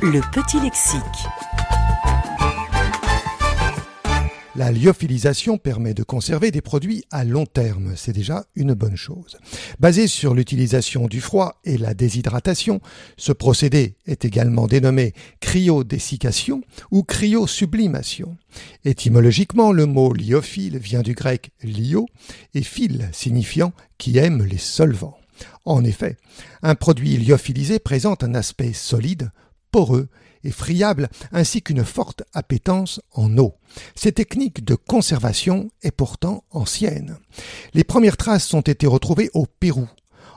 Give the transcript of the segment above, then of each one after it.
Le petit lexique. La lyophilisation permet de conserver des produits à long terme, c'est déjà une bonne chose. Basé sur l'utilisation du froid et la déshydratation, ce procédé est également dénommé cryodessication ou cryosublimation. Étymologiquement, le mot lyophile vient du grec lyo et phile signifiant qui aime les solvants. En effet, un produit lyophilisé présente un aspect solide, poreux et friable, ainsi qu'une forte appétence en eau. Cette technique de conservation est pourtant ancienne. Les premières traces ont été retrouvées au Pérou,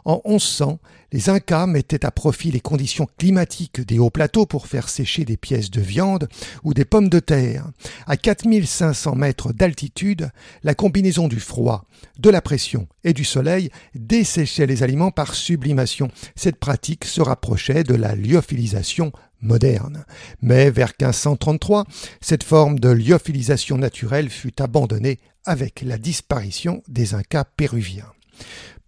en 1100, les Incas mettaient à profit les conditions climatiques des hauts plateaux pour faire sécher des pièces de viande ou des pommes de terre. À 4500 mètres d'altitude, la combinaison du froid, de la pression et du soleil desséchait les aliments par sublimation. Cette pratique se rapprochait de la lyophilisation moderne. Mais vers 1533, cette forme de lyophilisation naturelle fut abandonnée avec la disparition des Incas péruviens.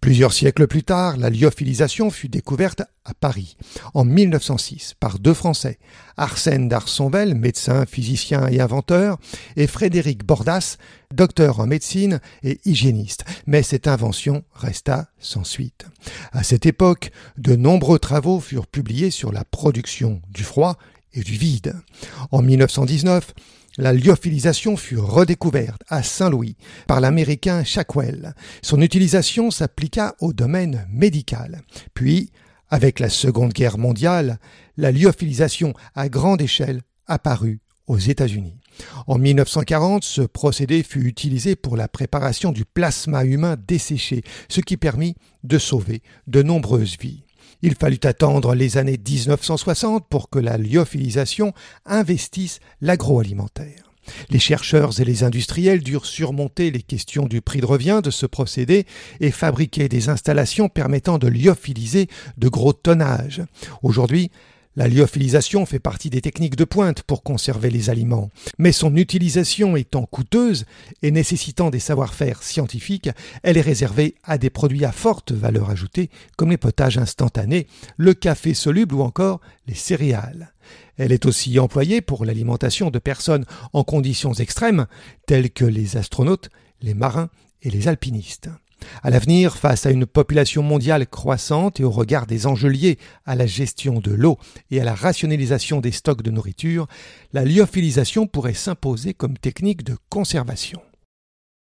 Plusieurs siècles plus tard, la lyophilisation fut découverte à Paris, en 1906, par deux Français, Arsène d'Arsonvel, médecin, physicien et inventeur, et Frédéric Bordas, docteur en médecine et hygiéniste. Mais cette invention resta sans suite. À cette époque, de nombreux travaux furent publiés sur la production du froid et du vide. En 1919, la lyophilisation fut redécouverte à Saint-Louis par l'américain Shackwell. Son utilisation s'appliqua au domaine médical. Puis, avec la Seconde Guerre mondiale, la lyophilisation à grande échelle apparut aux États-Unis. En 1940, ce procédé fut utilisé pour la préparation du plasma humain desséché, ce qui permit de sauver de nombreuses vies. Il fallut attendre les années 1960 pour que la lyophilisation investisse l'agroalimentaire. Les chercheurs et les industriels durent surmonter les questions du prix de revient de ce procédé et fabriquer des installations permettant de lyophiliser de gros tonnages. Aujourd'hui, la lyophilisation fait partie des techniques de pointe pour conserver les aliments, mais son utilisation étant coûteuse et nécessitant des savoir-faire scientifiques, elle est réservée à des produits à forte valeur ajoutée comme les potages instantanés, le café soluble ou encore les céréales. Elle est aussi employée pour l'alimentation de personnes en conditions extrêmes, telles que les astronautes, les marins et les alpinistes. À l'avenir, face à une population mondiale croissante et au regard des enjeux à la gestion de l'eau et à la rationalisation des stocks de nourriture, la lyophilisation pourrait s'imposer comme technique de conservation.